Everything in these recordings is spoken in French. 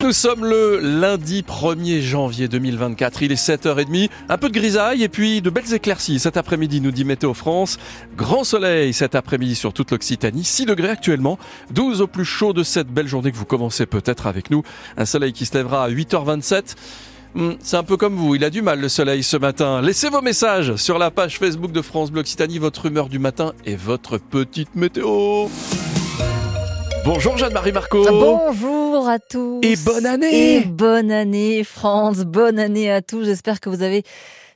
Nous sommes le lundi 1er janvier 2024. Il est 7h30. Un peu de grisaille et puis de belles éclaircies cet après-midi, nous dit Météo France. Grand soleil cet après-midi sur toute l'Occitanie. 6 degrés actuellement. 12 au plus chaud de cette belle journée que vous commencez peut-être avec nous. Un soleil qui se lèvera à 8h27. Hmm, c'est un peu comme vous, il a du mal le soleil ce matin. Laissez vos messages sur la page Facebook de France Bleu Occitanie, votre humeur du matin et votre petite météo. Bonjour Jeanne-Marie Marco. Bonjour à tous. Et bonne année. Et bonne année France, bonne année à tous. J'espère que vous avez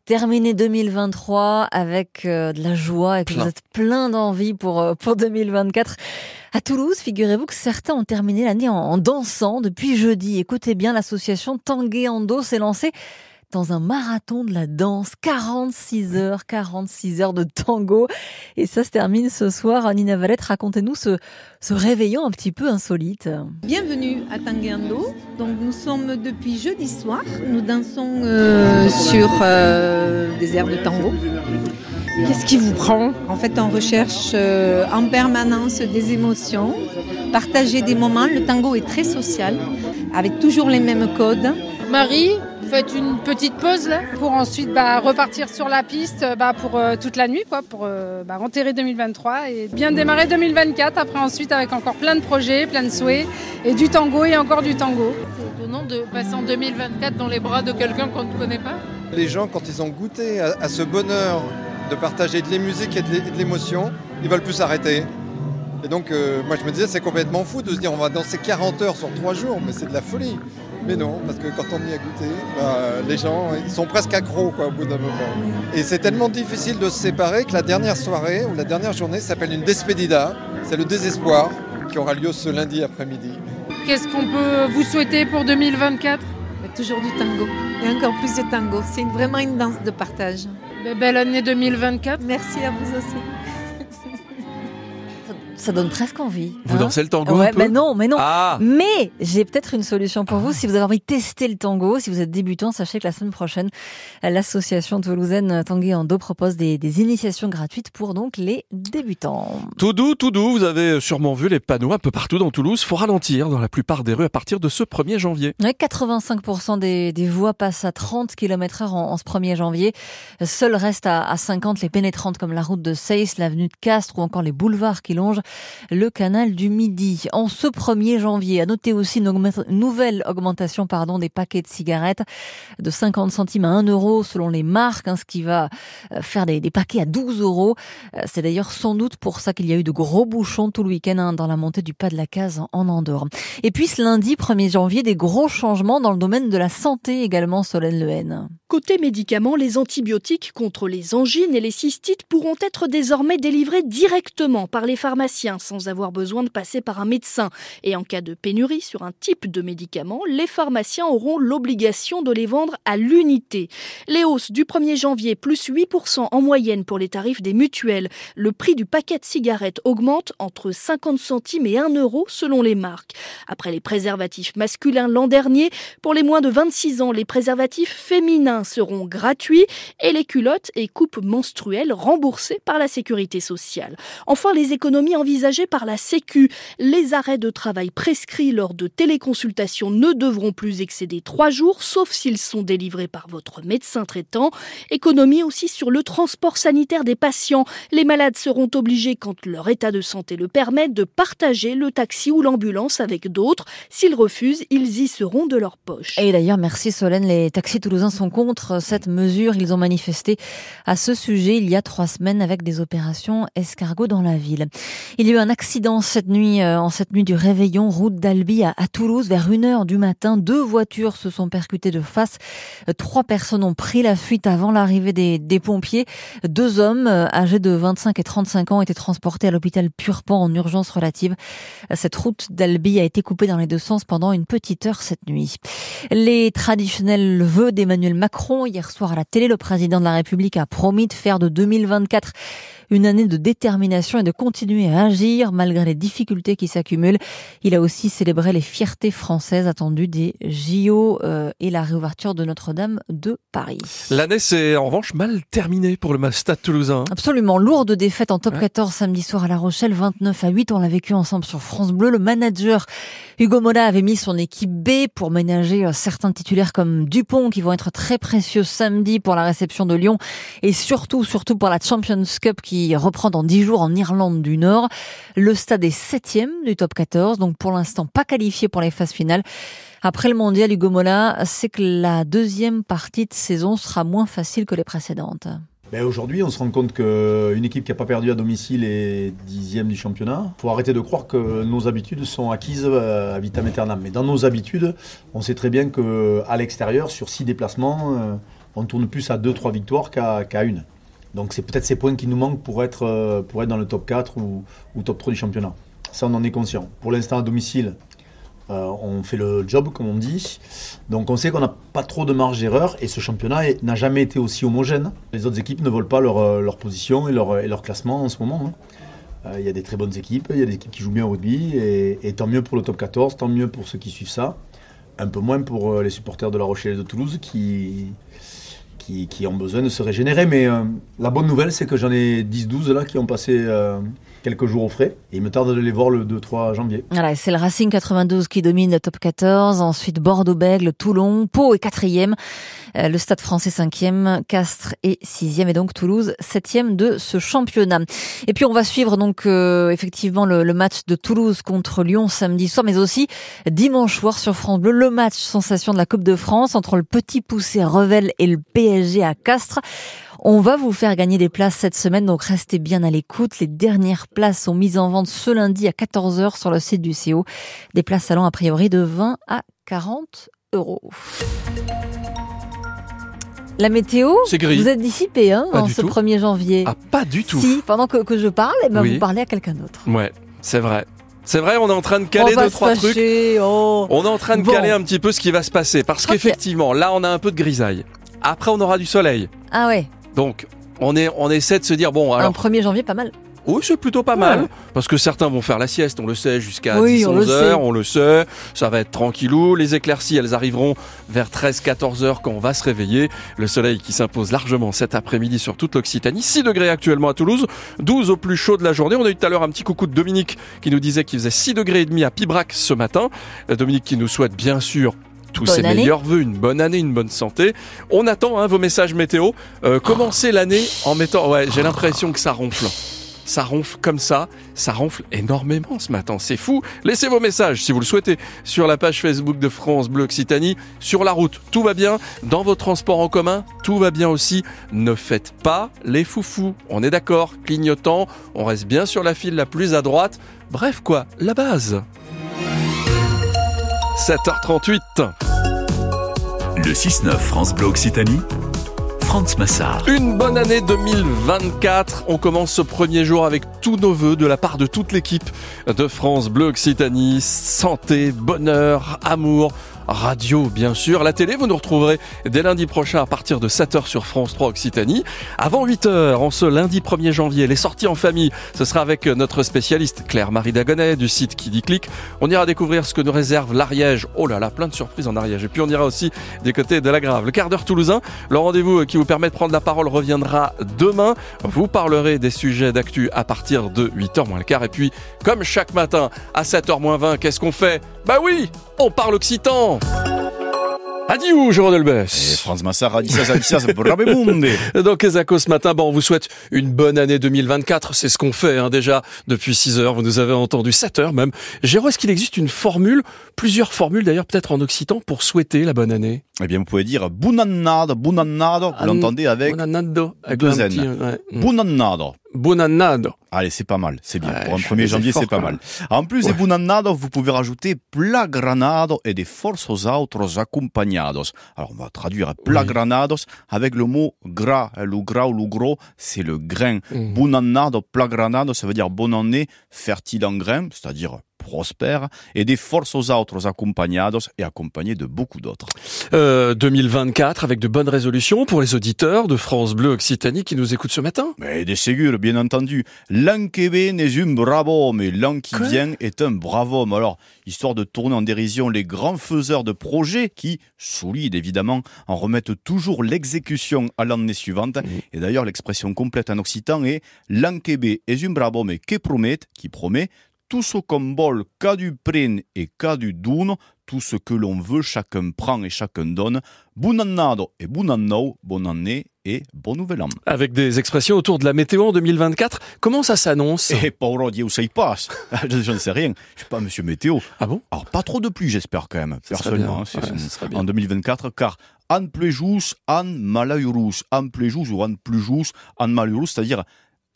terminé 2023 avec euh, de la joie et que vous êtes plein d'envie pour, euh, pour 2024. À Toulouse, figurez-vous que certains ont terminé l'année en, en, dansant depuis jeudi. Écoutez bien, l'association Tanguay Ando s'est lancée dans un marathon de la danse, 46 heures, 46 heures de tango. Et ça se termine ce soir. Nina Valette, racontez-nous ce, ce réveillon un petit peu insolite. Bienvenue à Tanguendo. Donc nous sommes depuis jeudi soir. Nous dansons euh, sur euh, des airs de tango. Qu'est-ce qui vous prend? En fait, on recherche euh, en permanence des émotions, partager des moments. Le tango est très social, avec toujours les mêmes codes. Marie, faites une petite pause là pour ensuite bah, repartir sur la piste bah, pour euh, toute la nuit, quoi, pour euh, bah, enterrer 2023 et bien démarrer 2024. Après ensuite avec encore plein de projets, plein de souhaits et du tango et encore du tango. C'est étonnant de passer en 2024 dans les bras de quelqu'un qu'on ne connaît pas? Les gens, quand ils ont goûté à, à ce bonheur de partager de la musique et de l'émotion, ils veulent plus s'arrêter. Et donc, euh, moi, je me disais, c'est complètement fou de se dire, on va danser 40 heures sur 3 jours, mais c'est de la folie. Mais non, parce que quand on y a goûté, bah, les gens, ils sont presque accros quoi, au bout d'un moment. Et c'est tellement difficile de se séparer que la dernière soirée ou la dernière journée s'appelle une despedida. C'est le désespoir qui aura lieu ce lundi après-midi. Qu'est-ce qu'on peut vous souhaiter pour 2024 Toujours du tango. Et encore plus de tango. C'est vraiment une danse de partage. Belle année 2024. Merci à vous aussi ça donne presque envie. Vous hein dansez le tango Ouais, un peu mais non, mais non. Ah. Mais j'ai peut-être une solution pour vous. Si vous avez envie de tester le tango, si vous êtes débutant, sachez que la semaine prochaine, l'association toulousaine Tanguay Ando propose des, des, initiations gratuites pour donc les débutants. Tout doux, tout doux. Vous avez sûrement vu les panneaux un peu partout dans Toulouse. Faut ralentir dans la plupart des rues à partir de ce 1er janvier. Ouais, 85% des, des voies passent à 30 km heure en, en, ce 1er janvier. Seul reste à, à 50 les pénétrantes comme la route de Seyss, l'avenue de Castres ou encore les boulevards qui longent le canal du Midi. En ce 1er janvier, à noter aussi une nouvelle augmentation pardon, des paquets de cigarettes de 50 centimes à 1 euro selon les marques, hein, ce qui va faire des, paquets à 12 euros. C'est d'ailleurs sans doute pour ça qu'il y a eu de gros bouchons tout le week-end hein, dans la montée du pas de la case en Andorre. Et puis ce lundi 1er janvier, des gros changements dans le domaine de la santé également, Solène Lehen. Côté médicaments, les antibiotiques contre les angines et les cystites pourront être désormais délivrés directement par les sans avoir besoin de passer par un médecin. Et en cas de pénurie sur un type de médicament, les pharmaciens auront l'obligation de les vendre à l'unité. Les hausses du 1er janvier, plus 8% en moyenne pour les tarifs des mutuelles. Le prix du paquet de cigarettes augmente entre 50 centimes et 1 euro selon les marques. Après les préservatifs masculins l'an dernier, pour les moins de 26 ans, les préservatifs féminins seront gratuits et les culottes et coupes menstruelles remboursées par la sécurité sociale. Enfin, les économies envisagées par la Sécu. Les arrêts de travail prescrits lors de téléconsultations ne devront plus excéder trois jours, sauf s'ils sont délivrés par votre médecin traitant. Économie aussi sur le transport sanitaire des patients. Les malades seront obligés, quand leur état de santé le permet, de partager le taxi ou l'ambulance avec d'autres. S'ils refusent, ils y seront de leur poche. Et d'ailleurs, merci Solène, les taxis toulousains sont contre cette mesure. Ils ont manifesté à ce sujet il y a trois semaines avec des opérations escargot dans la ville. Il y a eu un accident cette nuit, euh, en cette nuit du réveillon, route d'Albi à, Toulouse, vers 1h du matin. Deux voitures se sont percutées de face. Trois personnes ont pris la fuite avant l'arrivée des, des, pompiers. Deux hommes euh, âgés de 25 et 35 ans étaient transportés à l'hôpital Purpan en urgence relative. Cette route d'Albi a été coupée dans les deux sens pendant une petite heure cette nuit. Les traditionnels vœux d'Emmanuel Macron Hier soir à la télé, le président de la République a promis de faire de 2024 une année de détermination et de continuer à agir malgré les difficultés qui s'accumulent. Il a aussi célébré les fiertés françaises attendues des JO euh, et la réouverture de Notre-Dame de Paris. L'année s'est en revanche mal terminée pour le Stade toulousain. Absolument, lourde défaite en top 14 samedi soir à La Rochelle, 29 à 8. On l'a vécu ensemble sur France Bleu. Le manager Hugo Mola avait mis son équipe B pour ménager euh, certains titulaires comme Dupont qui vont être très précieux samedi pour la réception de Lyon et surtout, surtout pour la Champions Cup qui reprend dans 10 jours en Irlande du Nord. Le stade est septième du top 14, donc pour l'instant pas qualifié pour les phases finales. Après le mondial, Hugo Mola sait que la deuxième partie de saison sera moins facile que les précédentes. Ben Aujourd'hui, on se rend compte qu'une équipe qui n'a pas perdu à domicile est dixième du championnat. Il faut arrêter de croire que nos habitudes sont acquises à vitam aeternam. Mais dans nos habitudes, on sait très bien qu'à l'extérieur, sur six déplacements, euh, on tourne plus à deux, trois victoires qu'à une. Donc c'est peut-être ces points qui nous manquent pour être, euh, pour être dans le top 4 ou, top 3 du championnat. Ça, on en est conscient. Pour l'instant, à domicile, euh, on fait le job, comme on dit. Donc on sait qu'on n'a pas trop de marge d'erreur et ce championnat n'a jamais été aussi homogène. Les autres équipes ne volent pas leur, euh, position et leur, et leur, classement en ce moment. Hein. Il y a des très bonnes équipes, il y a des équipes qui jouent bien au rugby et, tant mieux pour le top 14, tant mieux pour ceux qui suivent ça. Un peu moins pour les supporters de La Rochelle et de Toulouse qui, qui, ont besoin de se régénérer. Mais la bonne nouvelle, c'est que j'en ai 10-12 là qui ont passé quelques jours au frais. Il me tarde de les voir le 2-3 janvier. Voilà, c'est le Racing 92 qui domine le top 14. Ensuite, Bordeaux-Bègle, Toulon, Pau est quatrième. Euh, le Stade français cinquième, Castres est sixième et donc Toulouse septième de ce championnat. Et puis on va suivre donc euh, effectivement le, le, match de Toulouse contre Lyon samedi soir, mais aussi dimanche soir sur France Bleu, le match sensation de la Coupe de France entre le Petit Poussé Revel et le PSG à Castres. On va vous faire gagner des places cette semaine, donc restez bien à l'écoute. Les dernières places sont mises en vente ce lundi à 14h sur le site du CO. Des places allant a priori de 20 à 40 euros. La météo, vous êtes dissipé hein, en ce 1er janvier. Ah, pas du tout. Si, pendant que, je parle, eh ben, vous parlez à quelqu'un d'autre. Ouais, c'est vrai. C'est vrai, on est en train de caler deux, trois trucs. Oh. On est en train de caler un petit peu ce qui va se passer. Parce qu'effectivement, là, on a un peu de grisaille. Après, on aura du soleil. Ah ouais. Donc, on, est, on essaie de se dire, bon, alors. Un 1er janvier, pas mal. Oui, c'est plutôt pas mal. Parce que certains vont faire la sieste, on le sait, jusqu'à 10, 11 heures, on le sait. Ça va être tranquillou. Les éclaircies, elles arriveront vers 13, 14 heures quand on va se réveiller. Le soleil qui s'impose largement cet après-midi sur toute l'Occitanie. 6 degrés actuellement à Toulouse, 12 au plus chaud de la journée. On a eu tout à l'heure un petit coucou de Dominique qui nous disait qu'il faisait 6 degrés et demi à Pibrac ce matin. Euh, Dominique qui nous souhaite bien sûr tous ses meilleurs voeux, une bonne année, une bonne santé. On attend hein, vos messages météo. Euh, commencez l'année en mettant... Ouais, j'ai l'impression que ça ronfle. Ça ronfle comme ça, ça ronfle énormément ce matin, c'est fou. Laissez vos messages si vous le souhaitez sur la page Facebook de France Bleu Occitanie. Sur la route, tout va bien. Dans vos transports en commun, tout va bien aussi. Ne faites pas les foufous. On est d'accord, clignotant, on reste bien sur la file la plus à droite. Bref quoi, la base. 7h38. Le 6-9 France Bleu Occitanie. France Massard. Une bonne année 2024. On commence ce premier jour avec tous nos voeux de la part de toute l'équipe de France Bleu Occitanie. Santé, bonheur, amour, radio, bien sûr. La télé, vous nous retrouverez dès lundi prochain à partir de 7h sur France 3 Occitanie. Avant 8h, en ce lundi 1er janvier, les sorties en famille, ce sera avec notre spécialiste Claire-Marie Dagonet du site Qui dit clic. On ira découvrir ce que nous réserve l'Ariège. Oh là là, plein de surprises en Ariège. Et puis on ira aussi des côtés de la Grave. Le quart d'heure toulousain, le rendez-vous qui vous permet de prendre la parole reviendra demain. Vous parlerez des sujets d'actu à partir de 8h moins le quart. Et puis, comme chaque matin, à 7h moins 20, qu'est-ce qu'on fait? Bah oui, on parle occitan Adieu, Jérôme Delbès. Et Franz Massard, Adissas, Adissas, Brabemunde. Donc, Ezako, ce matin, bon, on vous souhaite une bonne année 2024. C'est ce qu'on fait, hein, déjà, depuis 6 heures. Vous nous avez entendu 7 heures même. Jérôme, est-ce qu'il existe une formule, plusieurs formules d'ailleurs, peut-être en occitan, pour souhaiter la bonne année? Eh bien, vous pouvez dire bunannado, bunannado. Vous l'entendez avec bunannado, avec deux N. Ouais. Bunannado. Bunannado. Allez, c'est pas mal, c'est bien. Pour un 1er janvier, c'est pas mal. En plus ouais. des bunannado, vous pouvez rajouter plagranado et des forços autres accompagnados. Alors, on va traduire plagranados avec le mot gras. Le gras ou le gros, c'est le grain. Mmh. Bunannado, plagranado, ça veut dire bonne année, fertile en grains, c'est-à-dire prospère et des forces autres accompagnados et accompagnés de beaucoup d'autres. Euh, 2024 avec de bonnes résolutions pour les auditeurs de France Bleu Occitanie qui nous écoutent ce matin. Mais des ségur, bien entendu. L'an n'est un bravo, mais l'an qui vient est un bravo. Alors, histoire de tourner en dérision les grands faiseurs de projets qui, solides évidemment, en remettent toujours l'exécution à l'année suivante. Et d'ailleurs, l'expression complète en occitan est l'an est un bravo, mais qui promet, qui promet tout ce qu'on vole, qu'a du pren et qu'a du doun, tout ce que l'on veut, chacun prend et chacun donne. Bon annado et bon anno, bonne année et bon nouvel an. Avec des expressions autour de la météo en 2024, comment ça s'annonce? Eh, pauvre Dieu, ça y passe Je ne sais rien, je suis pas monsieur météo. Ah bon? Alors, pas trop de pluie, j'espère quand même, Ça personnellement, bien. hein, Ouais, ça en 2024, car an plejus, an malaurus, an plejus ou an plujus, an malaurus, c'est-à-dire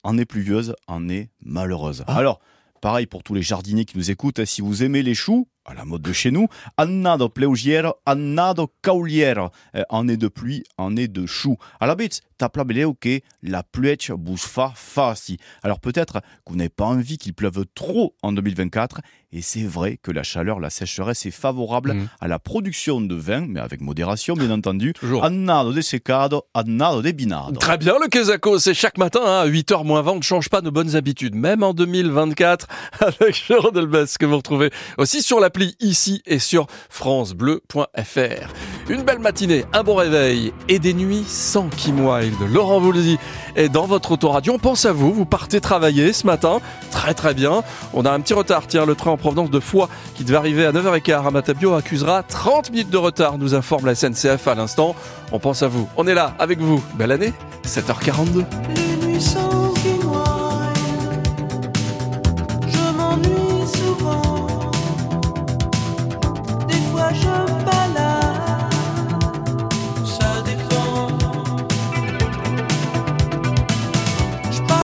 année pluvieuse, année malheureuse. Ah. Alors, pareil pour tous les jardiniers qui nous écoutent, si vous aimez les choux, à la mode de chez nous, annado pleugière, annado caulière, euh, année de pluie, année de choux. À la bête, ok, la pluette bousfa fasti. Alors peut-être que vous n'avez pas envie qu'il pleuve trop en 2024, et c'est vrai que la chaleur, la sécheresse est favorable Mhm. à la production de vin, mais avec modération bien entendu. Toujours. Annado de secado, annado de binado. Très bien, le Quesaco, c'est chaque matin hein, à 8h moins 20. On ne change pas nos bonnes habitudes, même en 2024, avec Jean Delbès, que vous retrouvez aussi sur ici et sur FranceBleu.fr. Une belle matinée, un bon réveil et des nuits sans Kim Wilde. Laurent Voulzy est dans votre autoradio. On pense à vous, vous partez travailler ce matin. Très très bien. On a un petit retard. Tiens, le train en provenance de Foix qui devait arriver à 9h15 à Matabio accusera 30 minutes de retard, nous informe la SNCF à l'instant. On pense à vous. On est là avec vous. Belle année, 7h42. Le